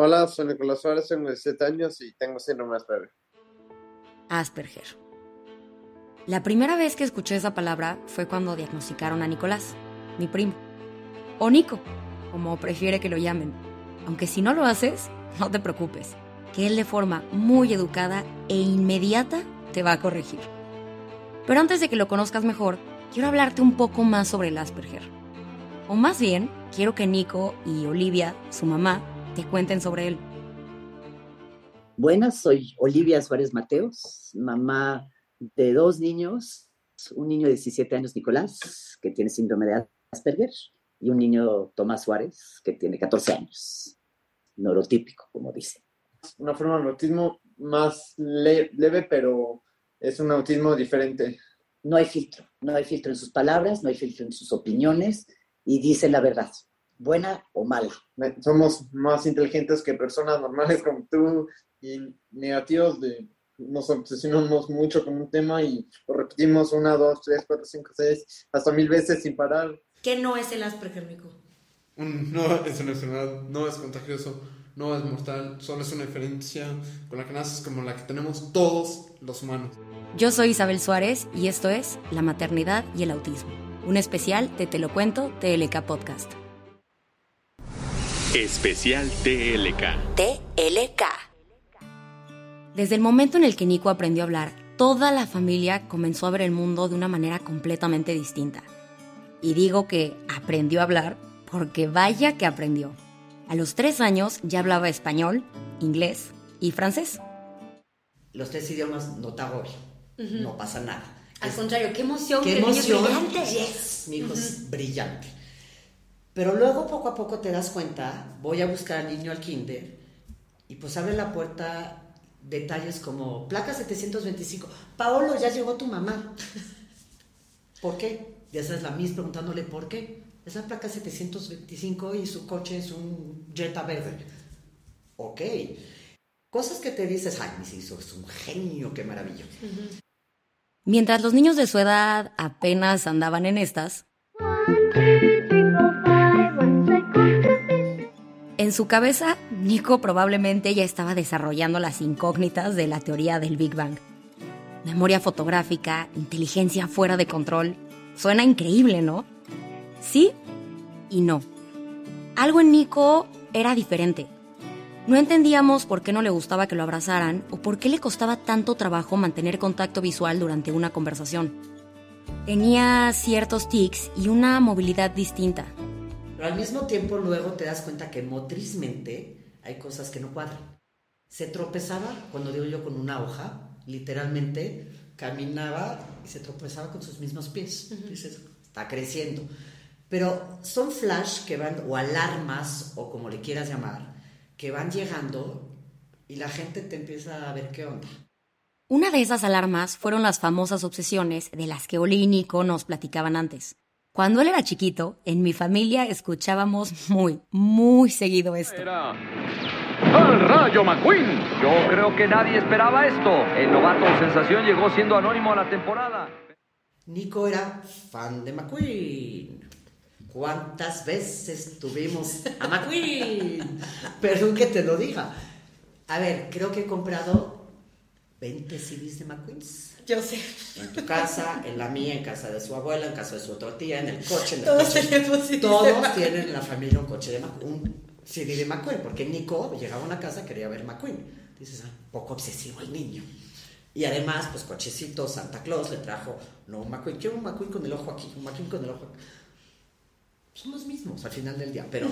Hola, soy Nicolás Suárez, tengo 17 años y tengo síndrome Asperger. Asperger. La primera vez que escuché esa palabra fue cuando diagnosticaron a Nicolás, mi primo. O Nico, como prefiere que lo llamen. Aunque si no lo haces, no te preocupes, que él de forma muy educada e inmediata te va a corregir. Pero antes de que lo conozcas mejor, quiero hablarte un poco más sobre el Asperger. O más bien, quiero que Nico y Olivia, su mamá, te cuenten sobre él. Buenas, soy Olivia Suárez Mateos, mamá de dos niños, un niño de 17 años, Nicolás, que tiene síndrome de Asperger, y un niño, Tomás Suárez, que tiene 14 años, neurotípico, como dice. Una forma de autismo más le- leve, pero es un autismo diferente. No hay filtro, no hay filtro en sus palabras, no hay filtro en sus opiniones, y dice la verdad, buena o mala. Somos más inteligentes que personas normales como tú y negativos de nos obsesionamos mucho con un tema y lo repetimos una, dos, tres, cuatro, cinco, seis, hasta mil veces sin parar. ¿Qué no es el? Un- no es una enfermedad, no es contagioso, no es mortal, solo es una diferencia con la que naces como la que tenemos todos los humanos. Yo soy Isabel Suárez y esto es La Maternidad y el Autismo, un especial de Te lo cuento TLK Podcast. Especial TLK. TLK. Desde el momento en el que Nico aprendió a hablar, toda la familia comenzó a ver el mundo de una manera completamente distinta. Y digo que aprendió a hablar porque vaya que aprendió. A los tres años ya hablaba español, inglés y francés. Los tres idiomas no te agobio, no pasa nada. Al Es- contrario, qué emoción, ¡Qué que es emoción! brillante. Yes, mi hijo es brillante. Pero luego poco a poco te das cuenta, voy a buscar al niño al kinder y pues abre la puerta detalles como placa 725, Paolo, ya llegó tu mamá. ¿Por qué? Ya sabes la mis preguntándole por qué. Es la placa 725 y su coche es un Jetta verde. Ok. Cosas que te dices, ay, mis hijos es un genio, qué maravilla. Mientras los niños de su edad apenas andaban en estas, en su cabeza, Nico probablemente ya estaba desarrollando las incógnitas de la teoría del Big Bang. Memoria fotográfica, inteligencia fuera de control. Suena increíble, ¿no? Sí y no. Algo en Nico era diferente. No entendíamos por qué no le gustaba que lo abrazaran o por qué le costaba tanto trabajo mantener contacto visual durante una conversación. Tenía ciertos tics y una movilidad distinta. Pero al mismo tiempo luego te das cuenta que motrizmente hay cosas que no cuadran. Se tropezaba, cuando digo yo, con una hoja, literalmente caminaba y se tropezaba con sus mismos pies. Dices, está creciendo. Pero son flash que van, o alarmas, o como le quieras llamar, que van llegando y la gente te empieza a ver qué onda. Una de esas alarmas fueron las famosas obsesiones de las que Oli y Nico nos platicaban antes. Cuando él era chiquito, en mi familia escuchábamos muy, muy seguido esto. ¡Al Rayo McQueen! Yo creo que nadie esperaba esto. El novato sensación llegó siendo anónimo a la temporada. Nico era fan de McQueen. ¿Cuántas veces tuvimos a McQueen? Perdón que te lo diga. A ver, creo que he comprado 20 CDs de McQueen's. Yo sé. En tu casa, en la mía, en casa de su abuela, en casa de su otra tía, en el coche, en el Todos coche. tenemos CDs Todos tienen en la familia un coche de McQueen, un CD de McQueen, porque Nico llegaba a una casa quería ver McQueen. Dices, ah, poco obsesivo el niño. Y además, pues cochecito, Santa Claus le trajo, no un McQueen, quiero un McQueen con el ojo aquí, un McQueen con el ojo aquí. Son los mismos al final del día, pero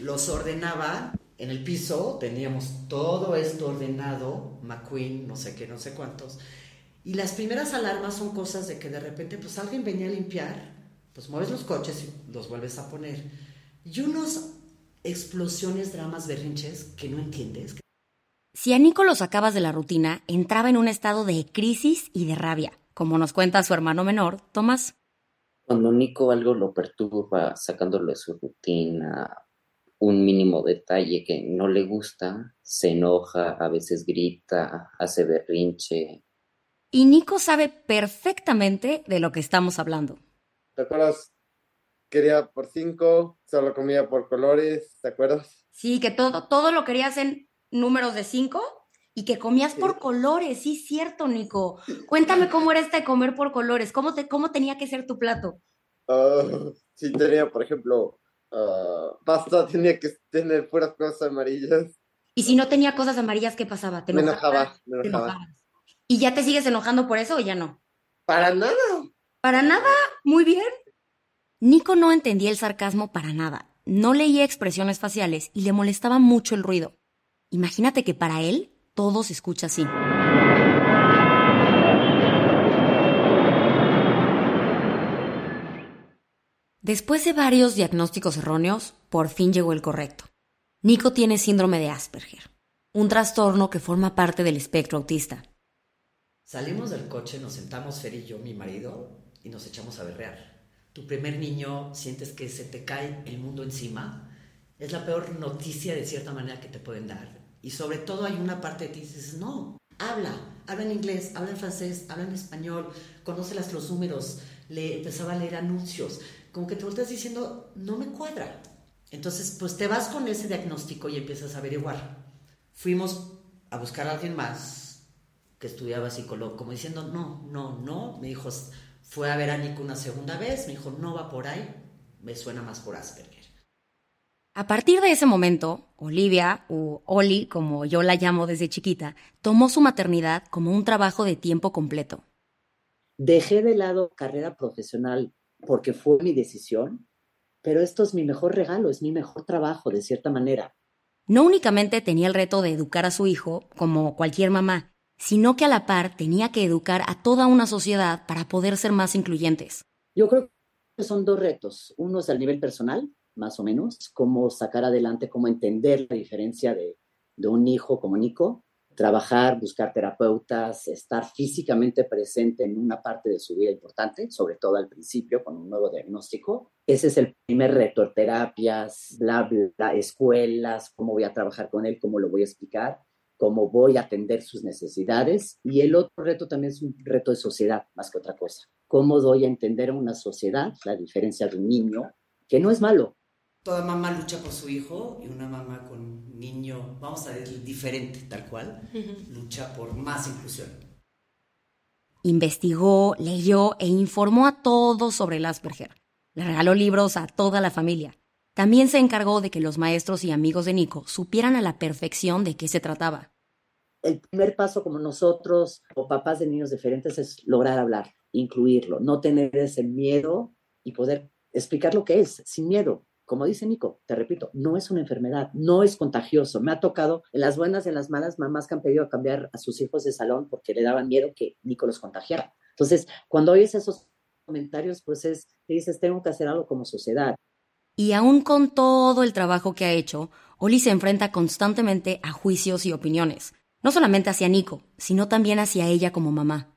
los ordenaba en el piso, teníamos todo esto ordenado, McQueen, no sé qué, no sé cuántos. Y las primeras alarmas son cosas de que de repente, pues alguien venía a limpiar, pues mueves los coches y los vuelves a poner. y unos explosiones, dramas, berrinches que no entiendes. Si a Nico lo sacabas de la rutina, entraba en un estado de crisis y de rabia, como nos cuenta su hermano menor, Tomás. Cuando Nico algo lo perturba, sacándolo de su rutina, un mínimo detalle que no le gusta, se enoja, a veces grita, hace berrinche. Y Nico sabe perfectamente de lo que estamos hablando. ¿Te acuerdas? Quería por cinco, solo comía por colores, ¿te acuerdas? Sí, que todo, todo lo querías en números de cinco y que comías por colores, sí, cierto, Nico. Cuéntame cómo era este comer por colores, cómo, te, cómo tenía que ser tu plato. Ah, sí, tenía, por ejemplo, ah, pasta, tenía que tener puras cosas amarillas. Y si no tenía cosas amarillas, ¿qué pasaba? ¿Te Me enojaba, me ¿Te enojaba. enojabas? ¿Y ya te sigues enojando por eso o ya no? Para nada. Para nada, muy bien. Nico no entendía el sarcasmo para nada. No leía expresiones faciales y le molestaba mucho el ruido. Imagínate que para él todo se escucha así. Después de varios diagnósticos erróneos, por fin llegó el correcto. Nico tiene síndrome de Asperger, un trastorno que forma parte del espectro autista. Salimos del coche, nos sentamos Fer y yo, mi marido, y nos echamos a berrear. Tu primer niño, sientes que se te cae el mundo encima. Es la peor noticia de cierta manera que te pueden dar. Y sobre todo hay una parte de ti que dices, no, habla, habla en inglés, habla en francés, habla en español, conoce los números, le empezaba a leer anuncios. Como que te volteas diciendo, no me cuadra. Entonces, pues te vas con ese diagnóstico y empiezas a averiguar. Fuimos a buscar a alguien más que estudiaba psicología, como diciendo, no, no, no. Me dijo, fue a ver a Nico una segunda vez, me dijo, no va por ahí, me suena más por Asperger. A partir de ese momento, Olivia, o Oli, como yo la llamo desde chiquita, tomó su maternidad como un trabajo de tiempo completo. Dejé de lado carrera profesional porque fue mi decisión, pero esto es mi mejor regalo, es mi mejor trabajo, de cierta manera. No únicamente tenía el reto de educar a su hijo, como cualquier mamá, sino que a la par tenía que educar a toda una sociedad para poder ser más incluyentes. Yo creo que son dos retos. Uno es al nivel personal, más o menos, cómo sacar adelante, cómo entender la diferencia de, de un hijo como Nico, trabajar, buscar terapeutas, estar físicamente presente en una parte de su vida importante, sobre todo al principio con un nuevo diagnóstico. Ese es el primer reto, terapias, bla, bla, escuelas, cómo voy a trabajar con él, cómo lo voy a explicar, cómo voy a atender sus necesidades. Y el otro reto también es un reto de sociedad, más que otra cosa. Cómo doy a entender a una sociedad la diferencia de un niño, que no es malo, Toda mamá lucha por su hijo y una mamá con un niño, vamos a decir, diferente, tal cual, lucha por más inclusión. Investigó, leyó e informó a todos sobre el Asperger. Le regaló libros a toda la familia. También se encargó de que los maestros y amigos de Nico supieran a la perfección de qué se trataba. El primer paso como nosotros o papás de niños diferentes es lograr hablar, incluirlo, no tener ese miedo y poder explicar lo que es sin miedo. Como dice Nico, te repito, no es una enfermedad, no es contagioso. Me ha tocado en las buenas y en las malas mamás que han pedido cambiar a sus hijos de salón porque le daban miedo que Nico los contagiara. Entonces, cuando oyes esos comentarios, pues es, te dices, tengo que hacer algo como sociedad. Y aún con todo el trabajo que ha hecho, Oli se enfrenta constantemente a juicios y opiniones, no solamente hacia Nico, sino también hacia ella como mamá.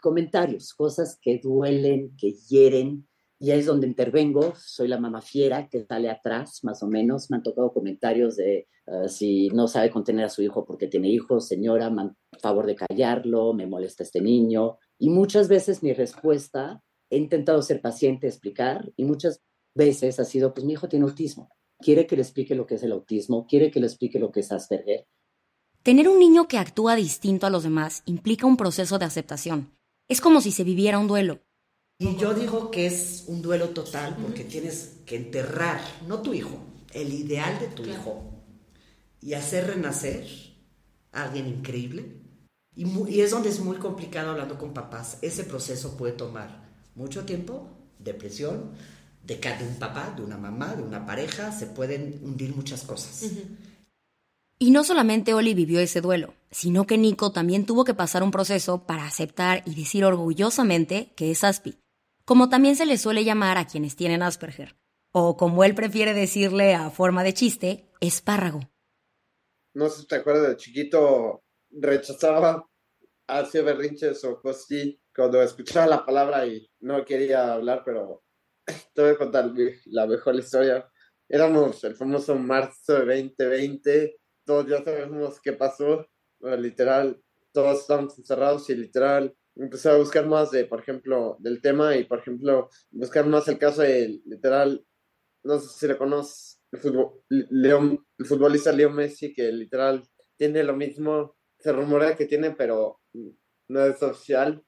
Comentarios, cosas que duelen, que hieren, y ahí es donde intervengo, soy la mamá fiera que sale atrás, más o menos. Me han tocado comentarios de uh, si no sabe contener a su hijo porque tiene hijos, señora, favor de callarlo, me molesta este niño. Y muchas veces mi respuesta, he intentado ser paciente, explicar, y muchas veces ha sido, pues mi hijo tiene autismo. Quiere que le explique lo que es el autismo, quiere que le explique lo que es Asperger. Tener un niño que actúa distinto a los demás implica un proceso de aceptación. Es como si se viviera un duelo. Y yo digo que es un duelo total porque tienes que enterrar, no tu hijo, el ideal de tu hijo y hacer renacer a alguien increíble. Y, y, es donde es muy complicado hablando con papás. Ese proceso puede tomar mucho tiempo, depresión, de, de un papá, de una mamá, de una pareja, se pueden hundir muchas cosas. Uh -huh. Y no solamente Oli vivió ese duelo, sino que Nico también tuvo que pasar un proceso para aceptar y decir orgullosamente que es Aspi como también se le suele llamar a quienes tienen Asperger. o como él prefiere decirle a forma de chiste, espárrago. No sé si te acuerdas de chiquito, rechazaba, hacía berrinches o cosas cuando escuchaba la palabra y no quería hablar, pero te voy a contar la mejor historia. Éramos el famoso marzo de 2020, todos ya sabemos qué pasó, literal, todos estábamos encerrados y literal empecé a buscar más de, por ejemplo, del tema y, por ejemplo, buscar más el caso de, literal, no sé si le conoces, el, el futbolista Leo Messi, que literal tiene lo mismo, se rumorea que tiene, pero no es oficial.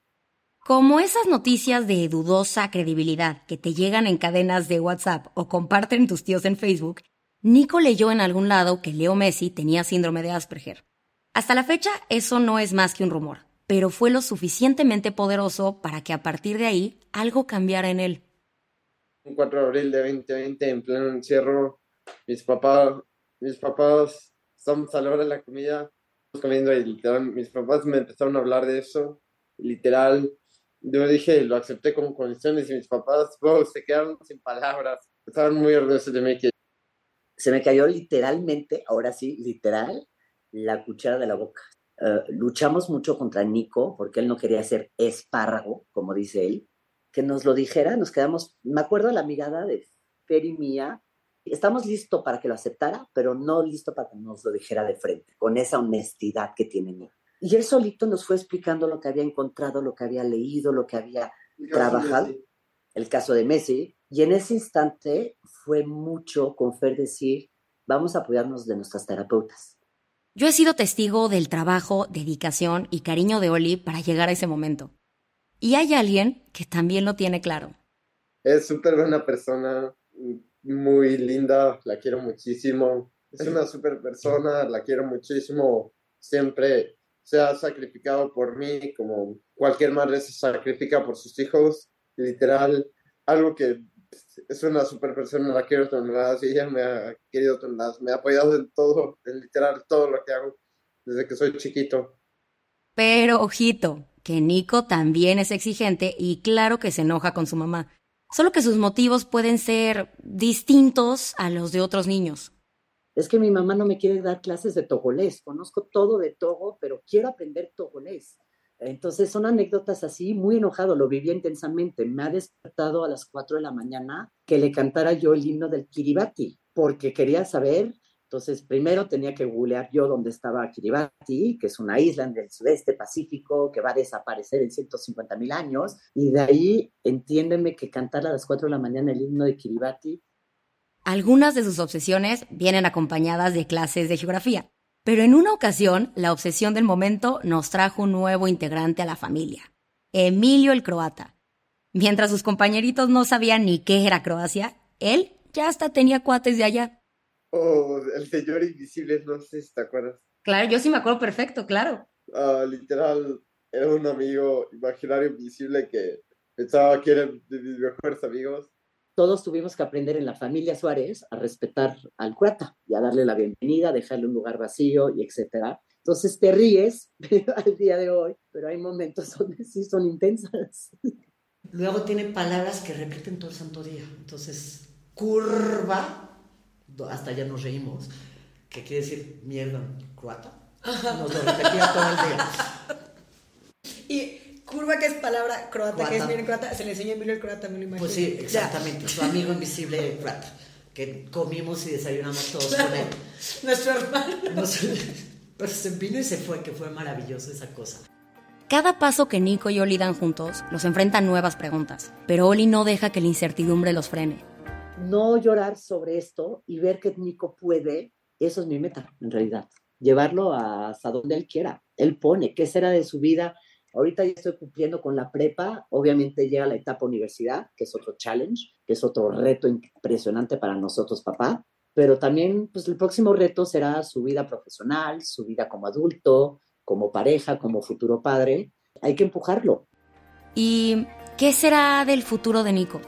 Como esas noticias de dudosa credibilidad que te llegan en cadenas de WhatsApp o comparten tus tíos en Facebook, Nico leyó en algún lado que Leo Messi tenía síndrome de Asperger. Hasta la fecha, eso no es más que un rumor, pero fue lo suficientemente poderoso para que a partir de ahí algo cambiara en él. Un 4 de abril de 2020, en pleno encierro, mis papás, mis papás, estamos a la hora de la comida, comiendo y literal, mis papás me empezaron a hablar de eso, literal, yo dije, lo acepté como condiciones y mis papás, se quedaron sin palabras, estaban muy orgullosos de mí. Que... Se me cayó literalmente, ahora sí, literal, la cuchara de la boca. Eh, luchamos mucho contra Nico porque él no quería ser espárrago, como dice él, que nos lo dijera, nos quedamos, me acuerdo la mirada de Fer y mía, estamos listos para que lo aceptara, pero no listo para que nos lo dijera de frente, con esa honestidad que tiene Nico. Y él solito nos fue explicando lo que había encontrado, lo que había leído, lo que había trabajado, el caso de Messi. Y en ese instante fue mucho con Fer decir, vamos a apoyarnos de nuestras terapeutas. Yo he sido testigo del trabajo, dedicación y cariño de Oli para llegar a ese momento. Y hay alguien que también lo tiene claro. Es súper buena persona, muy linda, la quiero muchísimo. Es una súper persona, la quiero muchísimo. Siempre se ha sacrificado por mí, como cualquier madre se sacrifica por sus hijos, literal, algo que es una super persona, la quiero toneladas y ella me ha querido toneladas, me ha apoyado en todo, en literal todo lo que hago desde que soy chiquito. Pero ojito, que Nico también es exigente y claro que se enoja con su mamá, solo que sus motivos pueden ser distintos a los de otros niños es que mi mamá no me quiere dar clases de togolés, conozco todo de Togo, pero quiero aprender togolés. Entonces son anécdotas así, muy enojado, lo vivía intensamente. Me ha despertado a las 4 de la mañana que le cantara yo el himno del Kiribati, porque quería saber. Entonces, primero tenía que googlear yo dónde estaba Kiribati, que es una isla del sudeste pacífico que va a desaparecer en 150 mil años, y de ahí entiéndeme que cantar a las 4 de la mañana el himno de Kiribati algunas de sus obsesiones vienen acompañadas de clases de geografía, pero en una ocasión la obsesión del momento nos trajo un nuevo integrante a la familia, Emilio el croata. Mientras sus compañeritos no sabían ni qué era Croacia, él ya hasta tenía cuates de allá. Oh, el señor invisible, no sé si te acuerdas. Claro, yo sí me acuerdo perfecto, claro. Ah, literal, era un amigo imaginario invisible que pensaba que era de mis mejores amigos todos tuvimos que aprender en la familia Suárez a respetar al cuata y a darle la bienvenida, dejarle un lugar vacío y etcétera. Entonces te ríes al día de hoy, pero hay momentos donde sí son intensas. Luego tiene palabras que repiten todo el santo día. Entonces, curva, hasta ya nos reímos, que quiere decir mierda croata. Nos lo repetía todo el día. Y curva, que es palabra croata, que es bien croata, se le enseñó a Emilio el croata, me lo imagino. Pues sí, exactamente, su amigo invisible croata, que comimos y desayunamos todos con él. Nuestro hermano. pero se vino y se fue, que fue maravilloso esa cosa. Cada paso que Nico y Oli dan juntos los enfrenta a nuevas preguntas, pero Oli no deja que la incertidumbre los frene. No llorar sobre esto y ver que Nico puede, eso es mi meta, en realidad. Llevarlo hasta donde él quiera. Él pone qué será de su vida, Ahorita ya estoy cumpliendo con la prepa, obviamente llega la etapa universidad, que es otro challenge, que es otro reto impresionante para nosotros, papá, pero también pues el próximo reto será su vida profesional, su vida como adulto, como pareja, como futuro padre. Hay que empujarlo. ¿Y qué será del futuro de Nico?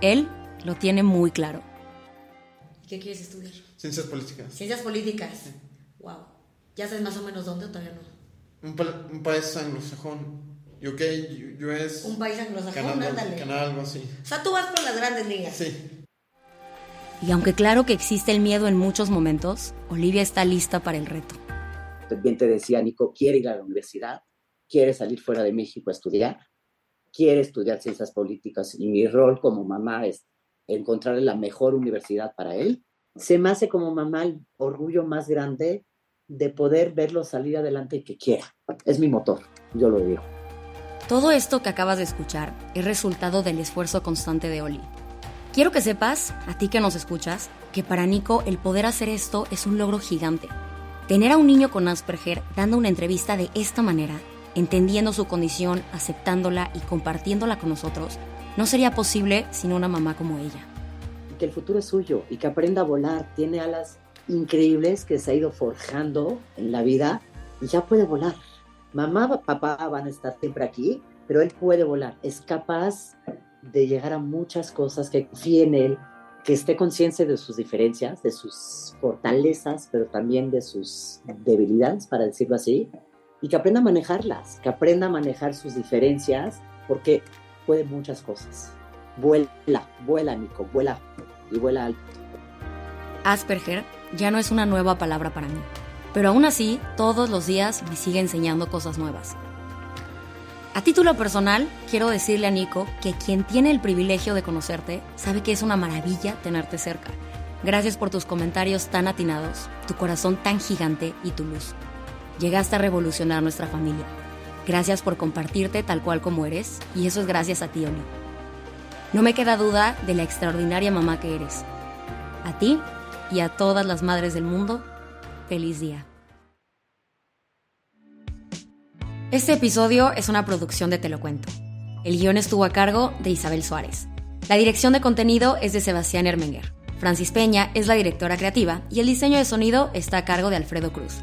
Él lo tiene muy claro. ¿Qué quieres estudiar? Ciencias políticas. Ciencias políticas. Wow. ¿Ya sabes más o menos dónde o todavía no? Un, un país anglosajón. UK, US. Un país anglosajón, ándale. Canal, algo así. O sea, tú vas por las grandes ligas. Sí. Y aunque claro que existe el miedo en muchos momentos, Olivia está lista para el reto. Bien te decía, Nico, quiere ir a la universidad, quiere salir fuera de México a estudiar, quiere estudiar ciencias políticas y mi rol como mamá es encontrarle la mejor universidad para él. Se me hace como mamá el orgullo más grande de poder verlo salir adelante y que quiera. Es mi motor, yo lo digo. Todo esto que acabas de escuchar es resultado del esfuerzo constante de Oli. Quiero que sepas, a ti que nos escuchas, que para Nico el poder hacer esto es un logro gigante. Tener a un niño con Asperger dando una entrevista de esta manera, entendiendo su condición, aceptándola y compartiéndola con nosotros, no sería posible sin una mamá como ella. Que el futuro es suyo y que aprenda a volar, tiene alas increíbles que se ha ido forjando en la vida y ya puede volar. Mamá, papá van a estar siempre aquí, pero él puede volar, es capaz de llegar a muchas cosas, que confíe en él, que esté consciente de sus diferencias, de sus fortalezas, pero también de sus debilidades, para decirlo así, y que aprenda a manejarlas, que aprenda a manejar sus diferencias, porque puede muchas cosas. Vuela, vuela, Nico, vuela y vuela alto. Asperger ya no es una nueva palabra para mí, pero aún así todos los días me sigue enseñando cosas nuevas. A título personal, quiero decirle a Nico que quien tiene el privilegio de conocerte sabe que es una maravilla tenerte cerca. Gracias por tus comentarios tan atinados, tu corazón tan gigante y tu luz. Llegaste a revolucionar nuestra familia. Gracias por compartirte tal cual como eres, y eso es gracias a ti, Oli. No me queda duda de la extraordinaria mamá que eres. A ti y a todas las madres del mundo, feliz día. Este episodio es una producción de Te lo cuento. El guion estuvo a cargo de Isabel Suárez. La dirección de contenido es de Sebastián Ermenger. Francis Peña es la directora creativa y el diseño de sonido está a cargo de Alfredo Cruz.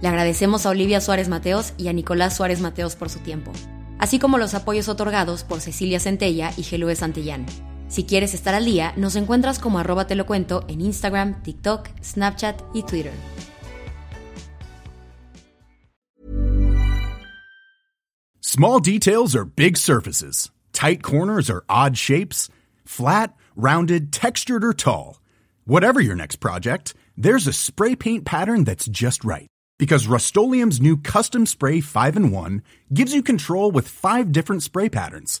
Le agradecemos a Olivia Suárez Mateos y a Nicolás Suárez Mateos por su tiempo, así como los apoyos otorgados por Cecilia Centella y Gelue Santillán. Si quieres estar al día, nos encuentras como arroba te lo cuento en Instagram, TikTok, Snapchat y Twitter. Small details are big surfaces. Tight corners are odd shapes. Flat, rounded, textured, or tall. Whatever your next project, there's a spray paint pattern that's just right. Because Rust new Custom Spray 5 in 1 gives you control with five different spray patterns.